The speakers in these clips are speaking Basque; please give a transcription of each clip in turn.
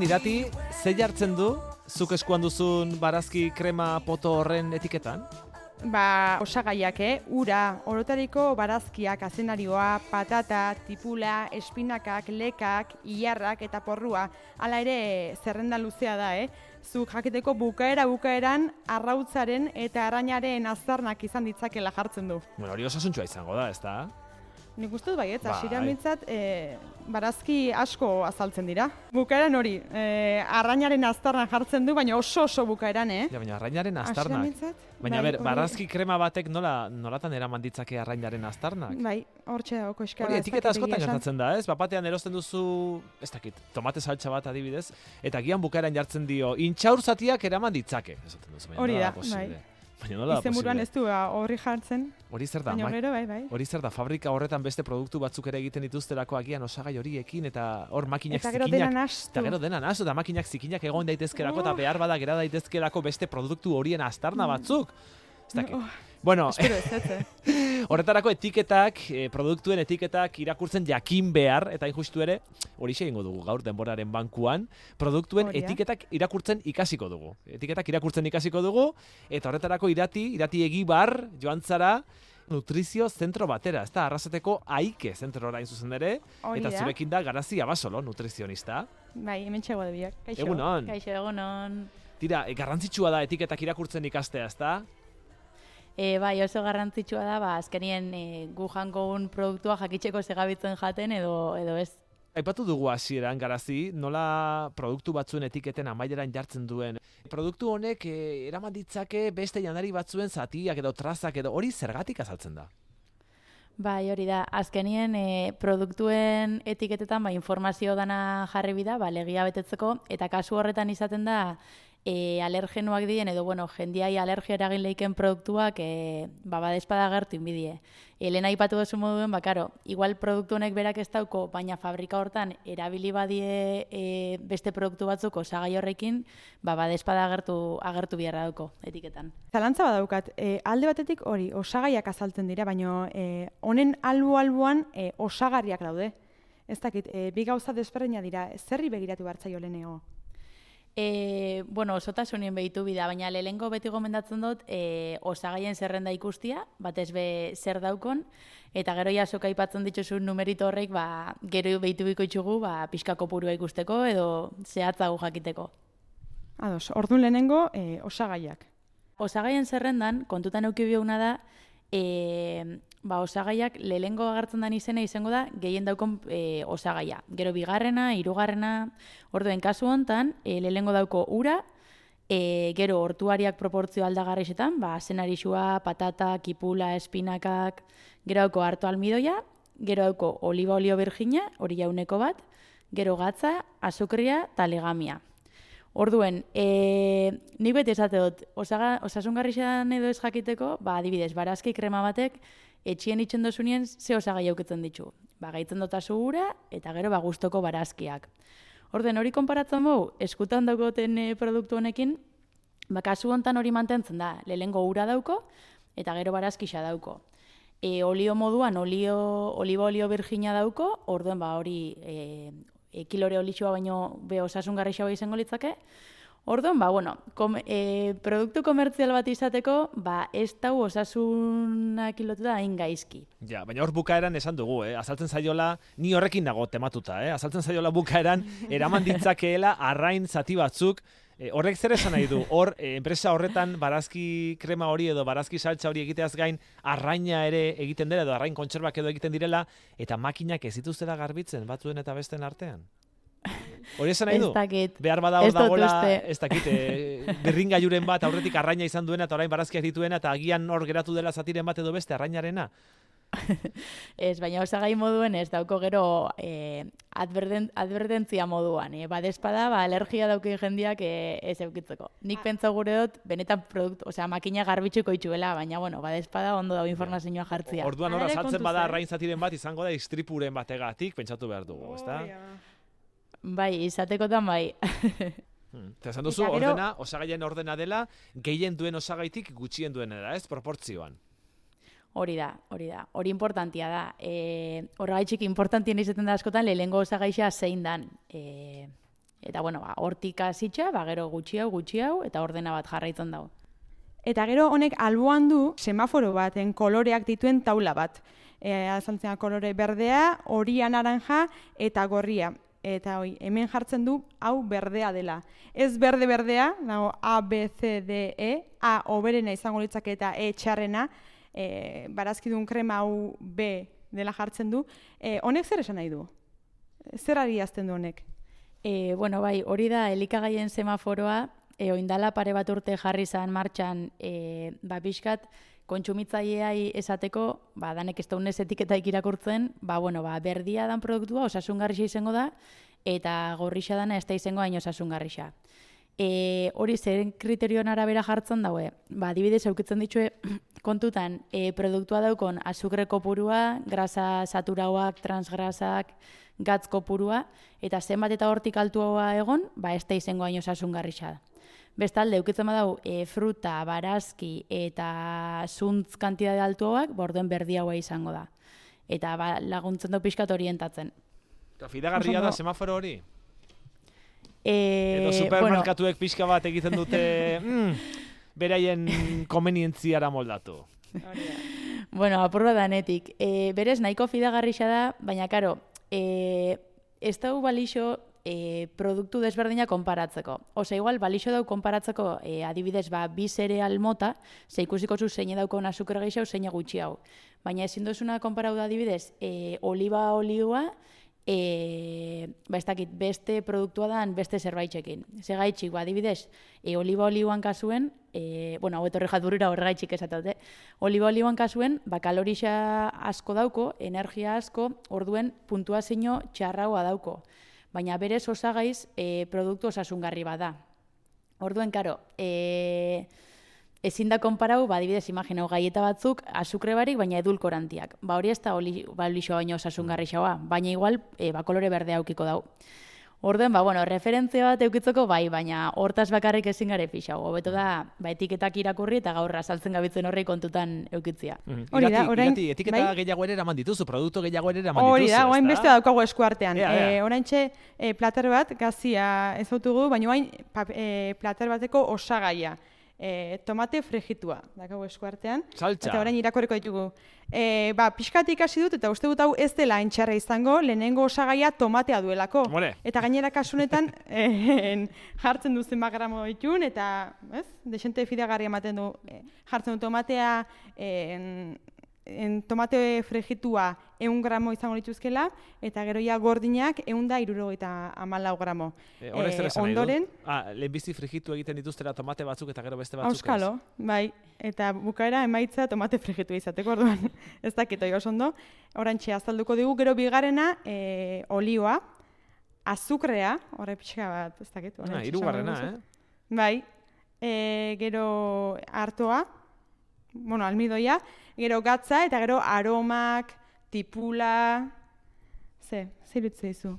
Orduan irati, ze jartzen du, zuk eskuan duzun barazki krema poto horren etiketan? Ba, osagaiak, eh? Ura, orotariko barazkiak, azenarioa, patata, tipula, espinakak, lekak, ilarrak eta porrua. Hala ere, zerrenda luzea da, eh? Zuk jakiteko bukaera bukaeran arrautzaren eta arañaren azarnak izan ditzakela jartzen du. Bueno, hori osasuntxua izango da, ez da? Nik uste dut bai, ez, Bai. mintzat, e, barazki asko azaltzen dira. Bukaeran hori, e, arrainaren aztarnak jartzen du, baina oso oso bukaeran, eh? Ja, baina arrainaren aztarnak. mintzat, Baina, bai, ber, barazki krema batek nola, nolatan eraman ditzake arrainaren aztarnak? Bai, hortxe dago eskara. Hori etiketa askotan gertatzen da, ez? Bapatean erosten duzu, ez dakit, tomate saltsa bat adibidez, eta gian bukaeran jartzen dio, intxaur zatiak eraman ditzake. Esaten duzu, baina Hori da, bai. Baina nola da posible? ez du ba, horri jartzen, Hori zer da, baina gero bai, bai. Hori zer da, fabrika horretan beste produktu batzuk ere egiten dituztelako agian osagai horiekin eta hor makinak Eta gero zikinak dena nastu. Eta gero dena nasu, eta makinak zikinak egon daitezkelako eta Oh. behar bada gera daitezkelako beste produktu horien astarna batzuk. Ez dakit. Oh, Bueno, espero ez, ez, eh? horretarako etiketak, eh, produktuen etiketak irakurtzen jakin behar, eta injustu ere, hori egingo dugu gaur denboraren bankuan, produktuen Hori da. etiketak irakurtzen ikasiko dugu. Etiketak irakurtzen ikasiko dugu, eta horretarako irati, irati egibar, joan zara, nutrizio zentro batera, ez da, arrasateko aike zentro orain zuzen ere, eta zurekin da garazi abasolo, nutrizionista. Bai, hemen txego de biak. Kaixo. Egunon. Kaixo egunon. Tira, e, garrantzitsua da etiketak irakurtzen ikastea, ez da? E, bai, oso garrantzitsua da, ba, azkenien e, gu jankogun produktua jakitzeko segabitzen jaten edo edo ez. Aipatu dugu hasieran garazi, nola produktu batzuen etiketen amaieran jartzen duen. Produktu honek eh, eraman ditzake beste janari batzuen zatiak edo trazak edo hori zergatik azaltzen da. Bai, hori da. Azkenien e, produktuen etiketetan ba, informazio dana jarri bida, ba, legia betetzeko, eta kasu horretan izaten da e, alergenuak dien, edo bueno, jendiai alergia eragin leiken produktuak e, ba, badespada gertu inbidie. Elena aipatu duzu moduen, ba, karo, igual produktu honek berak ez dauko, baina fabrika hortan erabili badie e, beste produktu batzuk osagai horrekin, ba, badespada agertu, agertu biharra dauko etiketan. Zalantza badaukat, e, alde batetik hori osagaiak azaltzen dira, baina e, honen albo-alboan e, osagarriak daude. Ez dakit, e, bi gauza desberdina dira, zerri begiratu bartzaio leheneo. E, bueno, osotasunien behitu bida, baina lehengo beti gomendatzen dut e, osagaien zerrenda ikustia, batez be zer daukon, eta gero jasok aipatzen dituzu numerito horrek, ba, gero behitu biko itxugu, ba, pixka kopurua ikusteko edo zehatzago jakiteko. Ados, orduan lehenengo e, osagaiak. Osagaien zerrendan, kontutan euki bioguna da, e, ba, osagaiak lehengo agertzen den izena izango da gehien daukon e, osagaia. Gero bigarrena, hirugarrena, orduen kasu hontan, e, lehengo dauko ura, e, gero hortuariak proportzio aldagarrisetan, ba, zenarixua, patata, kipula, espinakak, gero dauko harto almidoia, gero dauko oliba olio virgina, hori jauneko bat, gero gatza, azukria eta legamia. Orduen, e, nik beti esate dut, osaga, osasungarri xedan edo ez jakiteko, ba, adibidez, barazki krema batek, etxien itxen dozunien ze osagai aukitzen ditu. Ba, gaitzen dotazu ura, eta gero ba, gustoko barazkiak. Orden, hori konparatzen bau, eskutan daukoten e, produktu honekin, ba, kasu hontan hori mantentzen da, lehengo ura dauko, eta gero barazkixa dauko. E, olio moduan, olio, oliba olio virgina dauko, orduen ba, hori e, e, kilore olitsua baino be osasungarri xaua izango litzake, Orduan, ba, bueno, kom, e, produktu komertzial bat izateko, ba, ez dau osasuna kilotuta hain gaizki. Ja, baina hor bukaeran esan dugu, eh? azaltzen zaiola, ni horrekin nago tematuta, eh? azaltzen zaiola bukaeran, eraman ditzakeela arrain zati batzuk, E, horrek zer esan nahi du? Hor, e, enpresa horretan barazki krema hori edo barazki saltza hori egiteaz gain arraina ere egiten dela edo arrain kontserbak edo egiten direla eta makinak ez dituztela garbitzen batzuen eta besten artean. Hori esan nahi Ez du? dakit. Behar bada hor Ez dagoela, ez dakit, e, birringailuren bat aurretik arraina izan duena eta orain barazkiak dituena eta agian hor geratu dela zatiren bat edo beste arrainarena. Ez, baina osagai moduen ez dauko gero eh, adverden, advertentzia moduan. Eh? Badespada, ba, alergia daukin jendiak eh, ez eukitzeko. Nik pentsa gure dut, benetan produktu, osea, makina garbitxuko itxuela, baina, bueno, badespada ondo dago informazioa jartzia. Orduan hor kontuz, bada arrain zatiren bat izango da istripuren bategatik pentsatu behar dugu, ezta? Bai, izatekotan bai. Hmm. Eta esan duzu, gero- ordena, osagaien ordena dela, gehien duen osagaitik gutxien duena da, ez? Proportzioan. Hori da, hori da. Hori importantia da. E, horregaitxik importantien izaten da askotan lehengo osagaixa zein dan. E, Eta, bueno, ba, hortik hasitxa, ba, gero gutxi hau, gutxi hau, eta ordena bat jarraitzen dago. Eta gero honek alboan du semaforo baten koloreak dituen taula bat. E, azaltzen kolore berdea, horia naranja eta gorria. Eta hoi, hemen jartzen du hau berdea dela. Ez berde berdea, nago A, B, C, D, E, A oberena izango litzake eta E txarrena, e, barazkidun krema hau B dela jartzen du. E, honek zer esan nahi du? Zer ari azten du honek? E, bueno, bai, hori da elikagaien semaforoa, e, oindala pare bat urte jarri zan martxan, e, ba, pixkat, kontsumitzaileai esateko, ba, danek ez daunez etiketaik irakurtzen, ba, bueno, ba, berdia dan produktua osasungarrixa izango da, eta gorrixa dana ez da izango hain osasungarrixa. E, hori zer kriterioan arabera jartzen daue, ba, dibidez eukitzen ditue kontutan, e, produktua daukon azukre kopurua, grasa saturauak, transgrasak, gatz kopurua, eta zenbat eta hortik altua egon, ba, ez da izango hain osasungarrixa da. Bestalde, eukitzen badau, e, fruta, barazki eta zuntz kantidade altuak, borduen berdi haua izango da. Eta ba, laguntzen du pixkat orientatzen. Eta fidagarria da semaforo hori? E, Edo supermerkatuek pixka bat egiten dute mm, beraien komenientziara moldatu. bueno, apurra danetik. E, berez, nahiko fidagarrixa da, baina, karo, e, ez dau balixo e, produktu desberdina konparatzeko. Osa, igual, balixo dau konparatzeko e, adibidez, ba, bi zereal mota, ze ikusiko zu zein dauko azukre gehiago, zein gutxi hau. Baina ezin duzuna konparau da adibidez, e, oliba olioa, e, ba, ez dakit, beste produktua dan beste zerbaitxekin. Ze gaitxik, ba, adibidez, e, oliba olioan kasuen, e, bueno, hau etorri jaturura horre gaitxik esatate, oliba olioan kasuen, ba, kalorixa asko dauko, energia asko, orduen puntua zeino txarraua dauko baina berez osagaiz e, produktu osasungarri bada. Orduen, karo, e, ezin da konparau, ba, dibidez, imaginau, gaieta batzuk, azukre barik, baina edulkorantiak. Ba, hori ez da oli, ba, baino osasungarri xaua, baina igual, e, ba, kolore berdea aukiko dau. Orden, ba, bueno, referentzia bat eukitzeko bai, baina hortaz bakarrik ezin gare pixau. Hobeto da, ba, etiketak irakurri eta gaur azaltzen gabitzen horri kontutan eukitzia. Mm Hori da, orain... Irati, etiketa bai? gehiago ere eraman dituzu, produktu gehiago ere eraman dituzu. Hori da, orain beste daukago eskuartean. Ea, ea. E, orain txe, e, plater bat, gazia ez dutugu, baina orain e, plater bateko osagaia e, tomate fregitua, dakago eskuartean. Saltza. Eta orain irakorreko ditugu. E, ba, pixkat ikasi dut, eta uste dut hau ez dela entxarra izango, lehenengo osagaia tomatea duelako. More. Eta gainera kasunetan e, jartzen duzen gramo ditun, eta ez, desente fidagarria ematen du, e, jartzen du tomatea, e, en tomate fregitua eun gramo izango lituzkela, eta gero ja gordinak eun da irurogeita amalau gramo. E, e, ondoren... Ah, lehenbizi frigitu egiten dituztera tomate batzuk eta gero beste batzuk Auskalo, bai. Eta bukaera emaitza tomate frigitu izateko orduan. ez dakit oio ondo. Orantxe azalduko digu, gero bigarrena e, olioa, azukrea, horre pixka bat, ez dakit. Ah, irugarrena, eh? Bai. E, gero hartoa, bueno, almidoia, gero gatza eta gero aromak, tipula, ze, zer izu?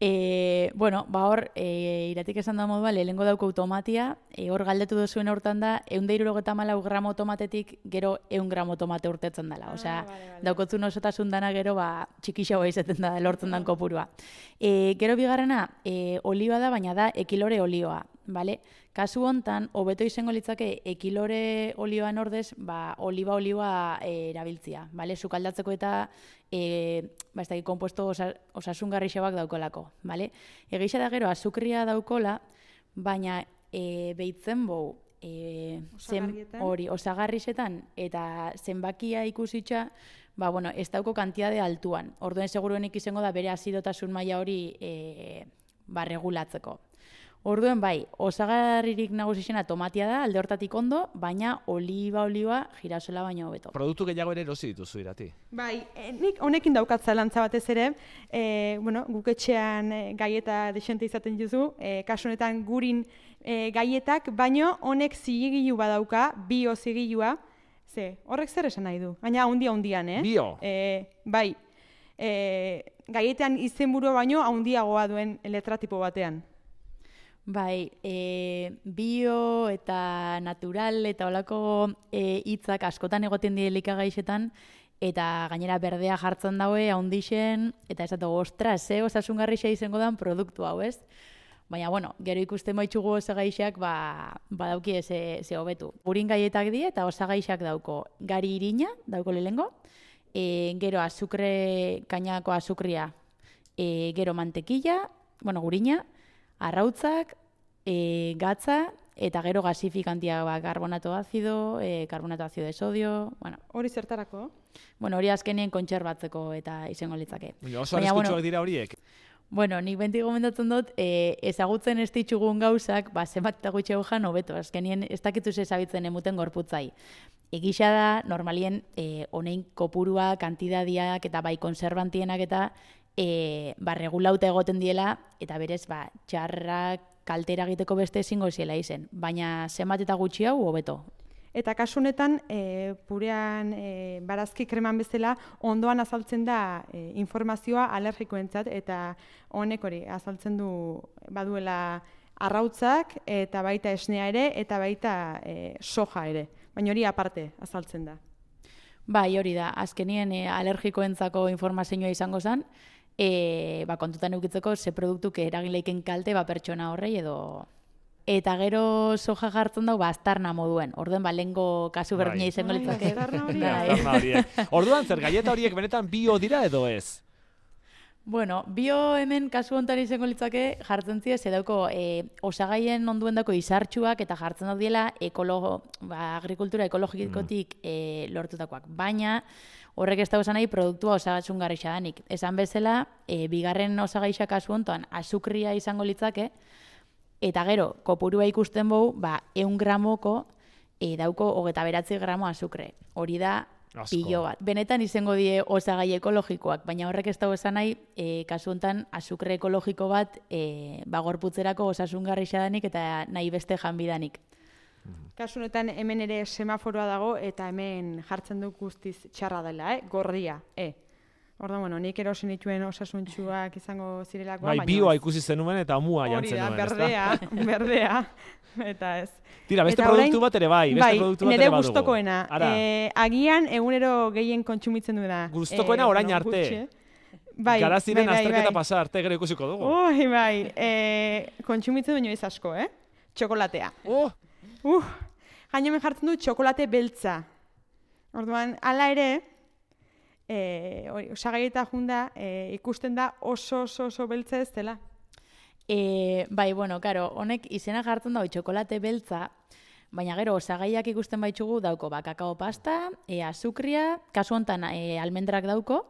E, bueno, ba hor, e, iratik esan da modua, lehengo dauko automatia, e, hor galdetu duzuen hortan da, eunda irurogeta malau gramo tomatetik, gero eun gramo tomate urtetzen dela. Osea, ah, vale, vale. daukotzun osotasun dana gero, ba, txikixagoa izaten da, lortzen dan kopurua. E, gero bigarrena, e, olioa da, baina da, ekilore olioa. Vale? Kasu hontan, hobeto izango litzake ekilore olioan ordez, ba, oliba olioa e, erabiltzia. Vale? Sukaldatzeko eta e, ba, ez da, kompuesto osa, osasungarri xabak daukolako. Vale? Egisa da gero, azukria daukola, baina e, behitzen bou, e, zen, hori, osagarrisetan, eta zenbakia ikusitza, ba, bueno, ez dauko kantiade altuan. Orduen seguruenik izango da bere azidotasun maila hori e, ba, regulatzeko. Orduen bai, osagarririk nagusixena tomatia da, alde hortatik ondo, baina oliba oliba jirasola baino hobeto. Produktu gehiago ere erosi dituzu irati. Bai, e, nik honekin daukat zalantza batez ere, e, bueno, guketxean e, gaieta desente izaten duzu, e, kasu honetan gurin e, gaietak, baino honek zigilu badauka, bio zigilua, ze, horrek zer esan nahi du? Baina handia handian, eh? Bio? E, bai, e, gaietan izenburua baino handiagoa duen letratipo batean. Bai, e, bio eta natural eta olako e, hitzak askotan egoten die likagaixetan eta gainera berdea jartzen daue haundixen eta ez dago, ostras, ze osasungarri izango dan produktu hau, ez? Baina, bueno, gero ikusten baitxugu osagaixak, ba, badauki ze, ze hobetu. Gurin gaietak die eta osagaixak dauko. Gari irina, dauko lehengo, e, gero azukre, kainako azukria, e, gero mantekilla, bueno, gurina, arrautzak, e, gatza, eta gero gasifikantia ba, karbonato azido, e, karbonato azido de sodio, bueno. Hori zertarako? Bueno, hori azkenien kontserbatzeko eta izango litzake. Oso arriskutsuak bueno, dira horiek. Bueno, nik benti gomendatzen dut, e, ezagutzen ez ditzugun gauzak, ba, zenbat eta gutxe jan, hobeto, azkenien ez dakitu ezabitzen emuten gorputzai. Egisa da, normalien, e, honein kopurua, kantidadiak eta bai konservantienak eta e, ba, regulauta egoten diela, eta berez, ba, txarrak kaltera egiteko beste ezingo ziela izen. Baina zenbat eta gutxi hau, hobeto, Eta kasu honetan, e, purean e, barazki kreman bezala, ondoan azaltzen da e, informazioa alergikoentzat eta honek hori azaltzen du baduela arrautzak eta baita esnea ere eta baita e, soja ere. Baina hori aparte azaltzen da. Bai, hori da. Azkenien e, alergikoentzako informazioa izango zen, e, ba, kontutan eukitzeko ze produktuk eragin leiken kalte ba, pertsona horrei edo eta gero soja jartzen dau bastarna moduen. Orduen ba lengo kasu bai. berdina izango litzake. Bai. Orduan zer galleta horiek benetan bio dira edo ez? Bueno, bio hemen kasu honetan izango litzake jartzen zide ze dauko e, osagaien onduen dauko izartxuak eta jartzen daudiela ekologo, ba, agrikultura ekologikotik mm. e, lortutakoak. Baina horrek ez da nahi produktua osagatxun garrixa danik. Esan bezala, e, bigarren osagaixa kasu honetan azukria izango litzake, Eta gero, kopurua ikusten bau, ba, eun gramoko, e, dauko hogeta beratzi gramo azukre. Hori da, Asko. pilo bat. Benetan izango die osagai ekologikoak, baina horrek ez dago esan nahi, e, kasu honetan, azukre ekologiko bat, e, bagorputzerako osasungarri xadanik eta nahi beste janbidanik. Kasu honetan hemen ere semaforoa dago eta hemen jartzen du guztiz txarra dela, eh? gorria, eh? Orda, bueno, nik erosin dituen osasuntxuak izango zirelakoa. Bai, bioa ikusi zenuen eta mua jantzen nuen. Hori da, berdea, berdea. Eta ez. Tira, beste eta produktu bat ere bai, beste bai, produktu bat ere badugu. gustokoena. Eh, agian, egunero gehien kontsumitzen duena. Gustokoena eh, orain arte. Bai, Garaziren bai, bai, azterketa bai. pasa arte gero ikusiko dugu. Ui, bai. Eh, kontsumitzen duen joiz asko, eh? Txokolatea. Oh. Uh, Gaino jartzen du txokolate beltza. Orduan, ala ere, e, osagaita junda e, ikusten da oso oso oso beltza ez dela. E, bai, bueno, karo, honek izena jartzen da txokolate beltza, baina gero osagaiak ikusten baitzugu dauko ba, kakao pasta, e, azukria, kasu hontan e, almendrak dauko,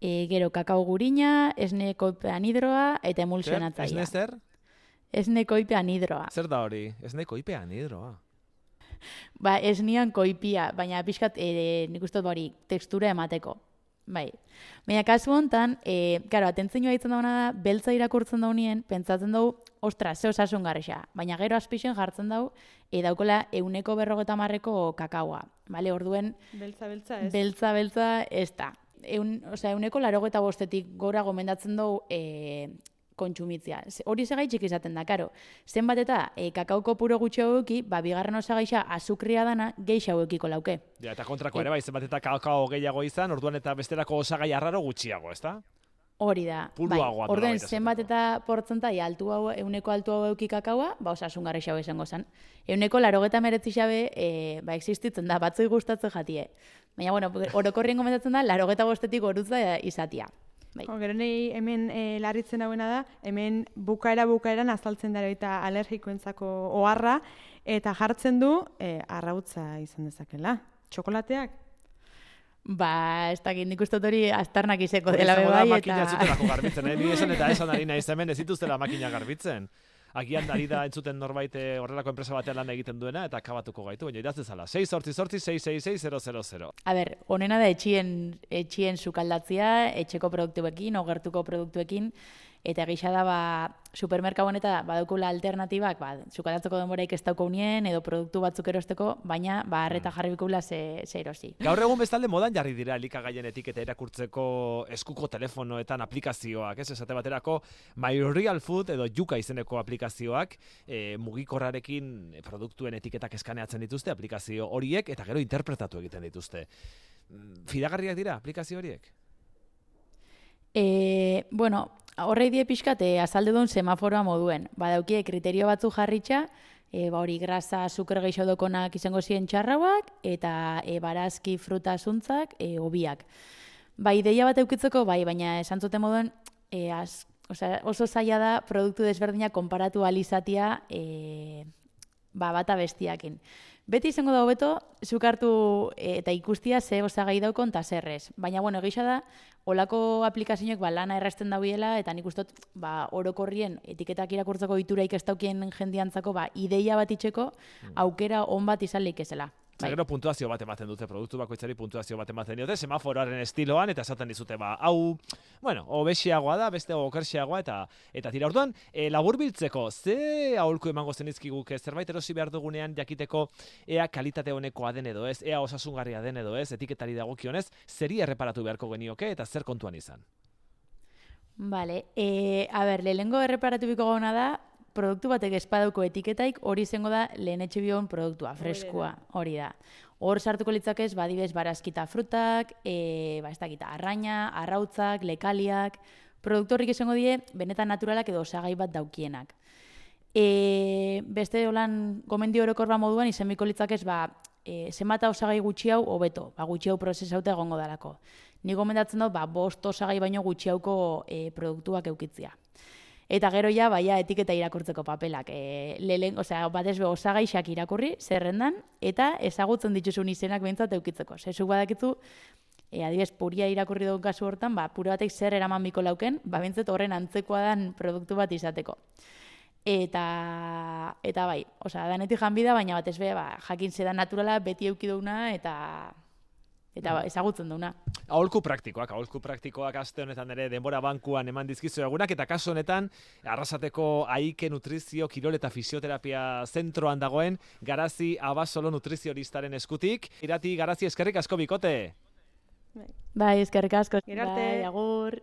e, gero kakao gurina, esne koipean hidroa eta emulsionatzaia. Esne zer? Esne koipean hidroa. Zer da hori? Esne koipean hidroa. Ba, esnian koipia, baina pixkat, e, nik uste hori, tekstura emateko. Bai. Baina kasu hontan, eh, claro, atentzio aitzen dauna da beltza irakurtzen daunien, pentsatzen dugu, ostra, ze osasun garrixa. Baina gero azpixen jartzen dau, e, daukola euneko berrogeta marreko kakaua. Bale, orduen... Beltza, beltza, ez. Beltza, beltza, ez da. Eun, osea, euneko larogeta bostetik gora gomendatzen dugu e, kontsumitzea. Hori segaitxik izaten da, karo. Zenbat eta e, kakaoko puro gutxi haueki, ba, bigarren osagaixa azukria dana gehi hauekiko lauke. Ja, eta kontrako ere, bai, zenbat eta kakao gehiago izan, orduan eta besterako osagai arraro gutxiago, ezta? Hori da. bai, orden zenbat eta portzentai altu hau, euneko altu hau euki kakaua, ba, osasun garri xabe esango zen. Euneko larogeta meretzi xabe, e, ba, existitzen da, batzoi gustatzen jatie. Baina, bueno, orokorrien gomentatzen da, larogeta bostetik gorutza izatia. Bai. O, gero nahi hemen e, larritzen hauena da, hemen bukaera bukaeran azaltzen dara eta alergikoentzako oharra, eta jartzen du e, arrautza izan dezakela. Txokolateak? Ba, ez dakit nik uste hori astarnak izeko dela bebai. Eta... Makina zutenako garbitzen, eh? Ni esan eta esan ari nahi zemen ez dituztela makina garbitzen agian ari da entzuten norbait eh, horrelako enpresa batean lan egiten duena eta akabatuko gaitu, baina idazte zala, 6 sortzi sortzi 666 A ber, honena da etxien, etxien sukaldatzia, etxeko produktuekin, ogertuko produktuekin, eta gisa da ba, supermerka honeta badaukula alternatibak, ba, sukaldatzeko denboraik ez dauko unien, edo produktu batzuk erosteko, baina ba, arreta mm. jarri bikula ze, ze erosi. Gaur egun bestalde modan jarri dira elikagaien etiketa irakurtzeko eskuko telefonoetan aplikazioak, ez esate baterako My Real Food edo Juka izeneko aplikazioak e, mugikorrarekin produktuen etiketak eskaneatzen dituzte aplikazio horiek eta gero interpretatu egiten dituzte. Mm, fidagarriak dira aplikazio horiek? E, bueno, horrei die pixkat, e, azaldu duen semaforoa moduen. Badaukie kriterio batzu jarritxa, e, ba hori grasa, zuker gehiago dokonak izango ziren txarrauak, eta e, barazki, fruta, zuntzak, e, obiak. Ba, ideia bat eukitzeko, bai, baina esan zuten moduen, e, az, osea, oso zaila da produktu desberdinak konparatu alizatia e, ba, bata bestiakin. Beti izango da hobeto, zuk hartu e, eta ikustia ze osagai daukon ta zerrez. Baina, bueno, egisa da, olako aplikazioak ba, lana errasten dauiela, eta nik ustot, ba, orokorrien etiketak irakurtzeko ituraik ez daukien jendiantzako, ba, ideia bat itxeko, mm. aukera on bat izalik ezela. Bai. Gero puntuazio bat ematen dute, produktu bakoitzari puntuazio bat ematen dute, semaforoaren estiloan, eta esaten dizute, ba, hau, bueno, obesiagoa da, beste okersiagoa, eta eta tira orduan, e, labur biltzeko, ze aholku emango zenizkiguk, zerbait erosi behar dugunean jakiteko, ea kalitate honekoa den edo ez, ea osasungarria den edo ez, etiketari dagokionez, zeri erreparatu beharko genioke, eta zer kontuan izan? Vale, e, a ber, lehengo erreparatu biko gauna da, produktu batek espadauko etiketaik hori izango da lehen etxe bion produktua, freskua, hori da. Hor sartuko litzakez, badibez, barazkita frutak, e, ba, ez dakita, arraina, arrautzak, lekaliak, produktu horrik izango die, benetan naturalak edo osagai bat daukienak. E, beste holan gomendio orokorba moduan, izen biko litzakez, ba, e, zenbata osagai gutxi hau, hobeto, ba, gutxi hau prozesauta egongo dalako. Ni gomendatzen dut, ba, bost osagai baino gutxi hauko e, produktuak eukitzia. Eta gero ja, baia etiketa irakurtzeko papelak. E, lelen, osea, batez be osagaixak irakurri, zerrendan, eta ezagutzen dituzun izenak behintzat eukitzeko. Zezuk badakitu, e, adibes, puria irakurri dugun kasu hortan, ba, pura batek zer eraman biko lauken, ba, behintzat horren antzekoa dan produktu bat izateko. Eta, eta bai, osea, danetik janbida, baina batez be, ba, jakin zedan naturala, beti eukiduna, eta eta ba, ezagutzen duna. Aholku praktikoak, aholku praktikoak aste honetan ere denbora bankuan eman dizkizu egunak eta kasu honetan arrasateko aike nutrizio kirol eta fisioterapia zentroan dagoen Garazi Abasolo nutrizioristaren eskutik. Irati Garazi eskerrik asko bikote. Bai, eskerrik asko. Bai, agur.